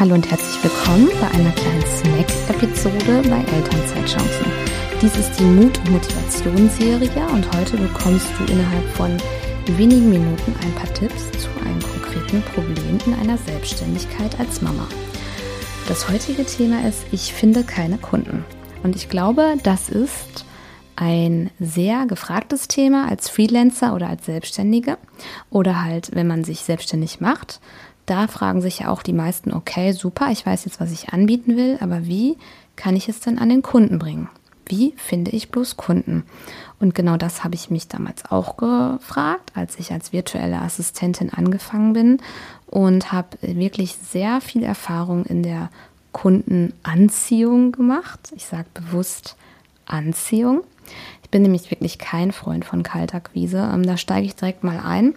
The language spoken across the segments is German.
Hallo und herzlich willkommen bei einer kleinen Snack-Episode bei Elternzeitchancen. Dies ist die Mut- und Motivationsserie und heute bekommst du innerhalb von wenigen Minuten ein paar Tipps zu einem konkreten Problem in einer Selbstständigkeit als Mama. Das heutige Thema ist, ich finde keine Kunden. Und ich glaube, das ist ein sehr gefragtes Thema als Freelancer oder als Selbstständige oder halt, wenn man sich selbstständig macht. Da fragen sich ja auch die meisten, okay, super, ich weiß jetzt, was ich anbieten will, aber wie kann ich es denn an den Kunden bringen? Wie finde ich bloß Kunden? Und genau das habe ich mich damals auch gefragt, als ich als virtuelle Assistentin angefangen bin und habe wirklich sehr viel Erfahrung in der Kundenanziehung gemacht. Ich sage bewusst Anziehung. Ich bin nämlich wirklich kein Freund von Kaltakquise. Ähm, da steige ich direkt mal ein.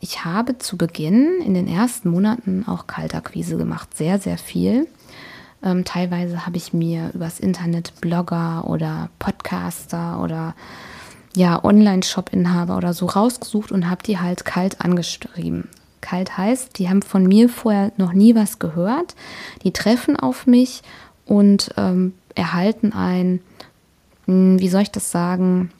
Ich habe zu Beginn in den ersten Monaten auch Kaltakquise gemacht, sehr, sehr viel. Ähm, teilweise habe ich mir übers Internet Blogger oder Podcaster oder ja, Online-Shop-Inhaber oder so rausgesucht und habe die halt kalt angeschrieben. Kalt heißt, die haben von mir vorher noch nie was gehört. Die treffen auf mich und ähm, erhalten ein, hm, wie soll ich das sagen,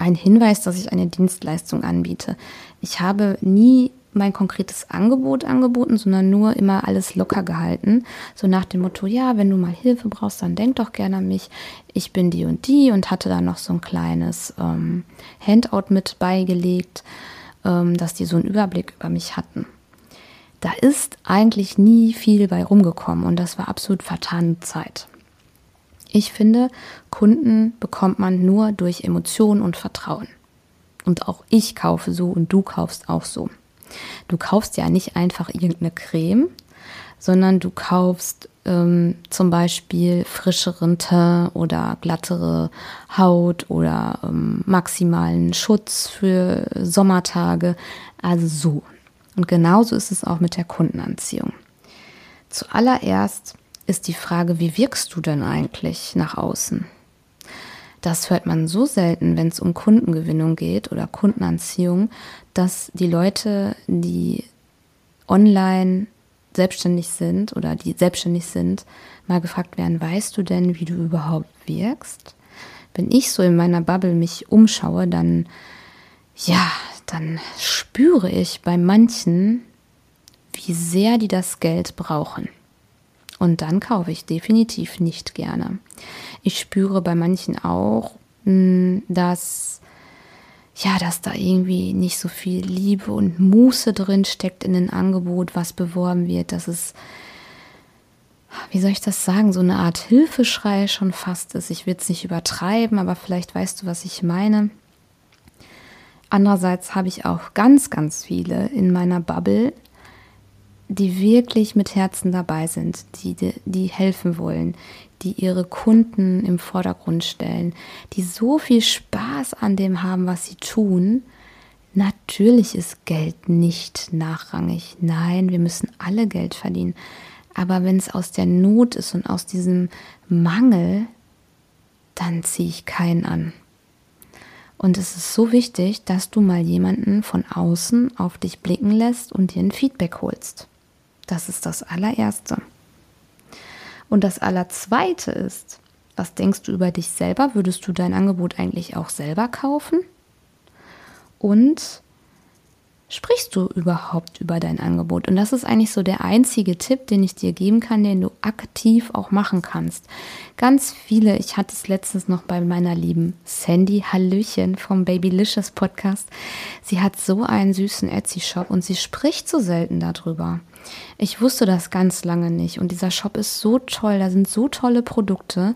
ein Hinweis, dass ich eine Dienstleistung anbiete. Ich habe nie mein konkretes Angebot angeboten, sondern nur immer alles locker gehalten. So nach dem Motto, ja, wenn du mal Hilfe brauchst, dann denk doch gerne an mich. Ich bin die und die und hatte da noch so ein kleines ähm, Handout mit beigelegt, ähm, dass die so einen Überblick über mich hatten. Da ist eigentlich nie viel bei rumgekommen und das war absolut vertane Zeit. Ich finde, Kunden bekommt man nur durch Emotionen und Vertrauen. Und auch ich kaufe so und du kaufst auch so. Du kaufst ja nicht einfach irgendeine Creme, sondern du kaufst ähm, zum Beispiel frischeren Teint oder glattere Haut oder ähm, maximalen Schutz für Sommertage. Also so. Und genauso ist es auch mit der Kundenanziehung. Zuallererst ist die Frage, wie wirkst du denn eigentlich nach außen? Das hört man so selten, wenn es um Kundengewinnung geht oder Kundenanziehung, dass die Leute, die online selbstständig sind oder die selbstständig sind, mal gefragt werden, weißt du denn, wie du überhaupt wirkst? Wenn ich so in meiner Bubble mich umschaue, dann, ja, dann spüre ich bei manchen, wie sehr die das Geld brauchen. Und dann kaufe ich definitiv nicht gerne. Ich spüre bei manchen auch, hm, dass ja, dass da irgendwie nicht so viel Liebe und Muße drin steckt in dem Angebot, was beworben wird, dass es wie soll ich das sagen, so eine Art Hilfeschrei schon fast ist. Ich will es nicht übertreiben, aber vielleicht weißt du, was ich meine. Andererseits habe ich auch ganz, ganz viele in meiner Bubble, die wirklich mit Herzen dabei sind, die, die helfen wollen, die ihre Kunden im Vordergrund stellen, die so viel Spaß an dem haben, was sie tun. Natürlich ist Geld nicht nachrangig. Nein, wir müssen alle Geld verdienen. Aber wenn es aus der Not ist und aus diesem Mangel, dann ziehe ich keinen an. Und es ist so wichtig, dass du mal jemanden von außen auf dich blicken lässt und dir ein Feedback holst. Das ist das allererste. Und das allerzweite ist, was denkst du über dich selber? Würdest du dein Angebot eigentlich auch selber kaufen? Und sprichst du überhaupt über dein Angebot? Und das ist eigentlich so der einzige Tipp, den ich dir geben kann, den du aktiv auch machen kannst. Ganz viele, ich hatte es letztens noch bei meiner lieben Sandy Hallöchen vom Babylicious Podcast. Sie hat so einen süßen Etsy-Shop und sie spricht so selten darüber. Ich wusste das ganz lange nicht und dieser Shop ist so toll, da sind so tolle Produkte.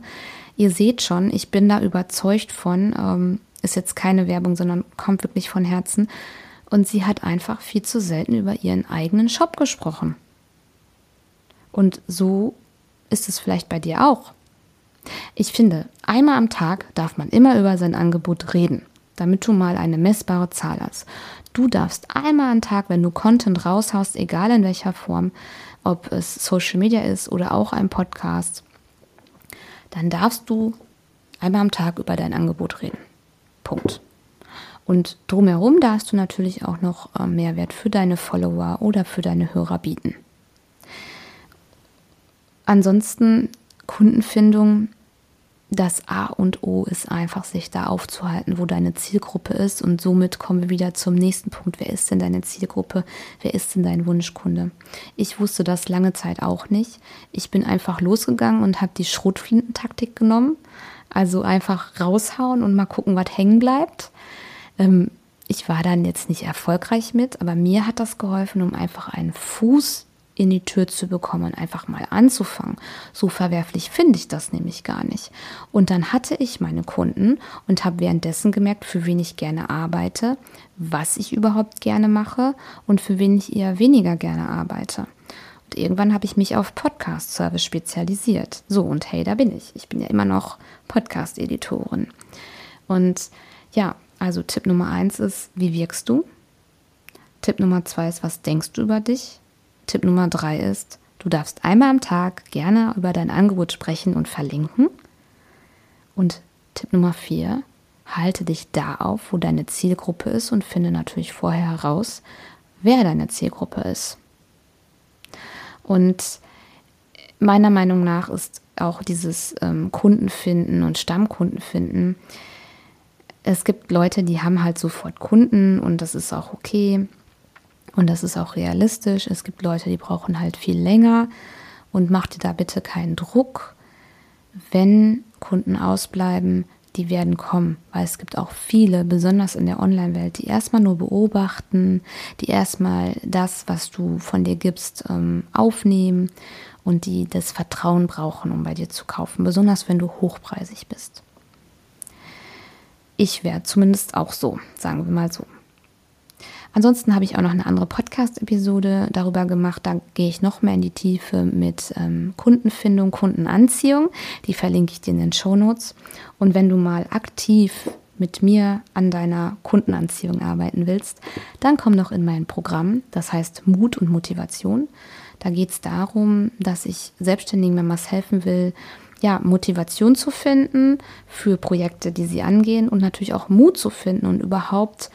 Ihr seht schon, ich bin da überzeugt von, ähm, ist jetzt keine Werbung, sondern kommt wirklich von Herzen und sie hat einfach viel zu selten über ihren eigenen Shop gesprochen. Und so ist es vielleicht bei dir auch. Ich finde, einmal am Tag darf man immer über sein Angebot reden, damit du mal eine messbare Zahl hast. Du darfst einmal am Tag, wenn du Content raushaust, egal in welcher Form, ob es Social Media ist oder auch ein Podcast, dann darfst du einmal am Tag über dein Angebot reden. Punkt. Und drumherum darfst du natürlich auch noch äh, Mehrwert für deine Follower oder für deine Hörer bieten. ansonsten Kundenfindung das A und O ist einfach, sich da aufzuhalten, wo deine Zielgruppe ist. Und somit kommen wir wieder zum nächsten Punkt. Wer ist denn deine Zielgruppe? Wer ist denn dein Wunschkunde? Ich wusste das lange Zeit auch nicht. Ich bin einfach losgegangen und habe die Schrotflintentaktik genommen. Also einfach raushauen und mal gucken, was hängen bleibt. Ähm, ich war dann jetzt nicht erfolgreich mit, aber mir hat das geholfen, um einfach einen Fuß in die Tür zu bekommen, einfach mal anzufangen. So verwerflich finde ich das nämlich gar nicht. Und dann hatte ich meine Kunden und habe währenddessen gemerkt, für wen ich gerne arbeite, was ich überhaupt gerne mache und für wen ich eher weniger gerne arbeite. Und irgendwann habe ich mich auf Podcast-Service spezialisiert. So, und hey, da bin ich. Ich bin ja immer noch Podcast-Editorin. Und ja, also Tipp Nummer eins ist, wie wirkst du? Tipp Nummer zwei ist, was denkst du über dich? Tipp Nummer drei ist, du darfst einmal am Tag gerne über dein Angebot sprechen und verlinken. Und Tipp Nummer vier, halte dich da auf, wo deine Zielgruppe ist und finde natürlich vorher heraus, wer deine Zielgruppe ist. Und meiner Meinung nach ist auch dieses ähm, Kundenfinden und Stammkundenfinden. Es gibt Leute, die haben halt sofort Kunden und das ist auch okay. Und das ist auch realistisch. Es gibt Leute, die brauchen halt viel länger. Und mach dir da bitte keinen Druck. Wenn Kunden ausbleiben, die werden kommen, weil es gibt auch viele, besonders in der Online-Welt, die erstmal nur beobachten, die erstmal das, was du von dir gibst, ähm, aufnehmen und die das Vertrauen brauchen, um bei dir zu kaufen, besonders wenn du hochpreisig bist. Ich wäre zumindest auch so, sagen wir mal so. Ansonsten habe ich auch noch eine andere Podcast-Episode darüber gemacht. Da gehe ich noch mehr in die Tiefe mit ähm, Kundenfindung, Kundenanziehung. Die verlinke ich dir in den Show Notes. Und wenn du mal aktiv mit mir an deiner Kundenanziehung arbeiten willst, dann komm doch in mein Programm. Das heißt Mut und Motivation. Da geht es darum, dass ich Selbstständigen Members helfen will, ja, Motivation zu finden für Projekte, die sie angehen und natürlich auch Mut zu finden und überhaupt,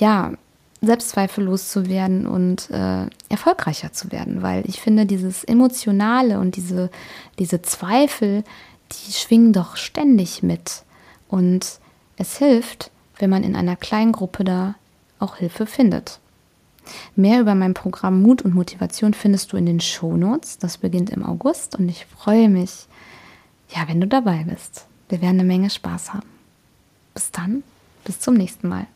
ja, Selbstzweifel loszuwerden und äh, erfolgreicher zu werden, weil ich finde, dieses Emotionale und diese, diese Zweifel, die schwingen doch ständig mit. Und es hilft, wenn man in einer kleinen Gruppe da auch Hilfe findet. Mehr über mein Programm Mut und Motivation findest du in den Shownotes. Das beginnt im August und ich freue mich, ja, wenn du dabei bist. Wir werden eine Menge Spaß haben. Bis dann, bis zum nächsten Mal.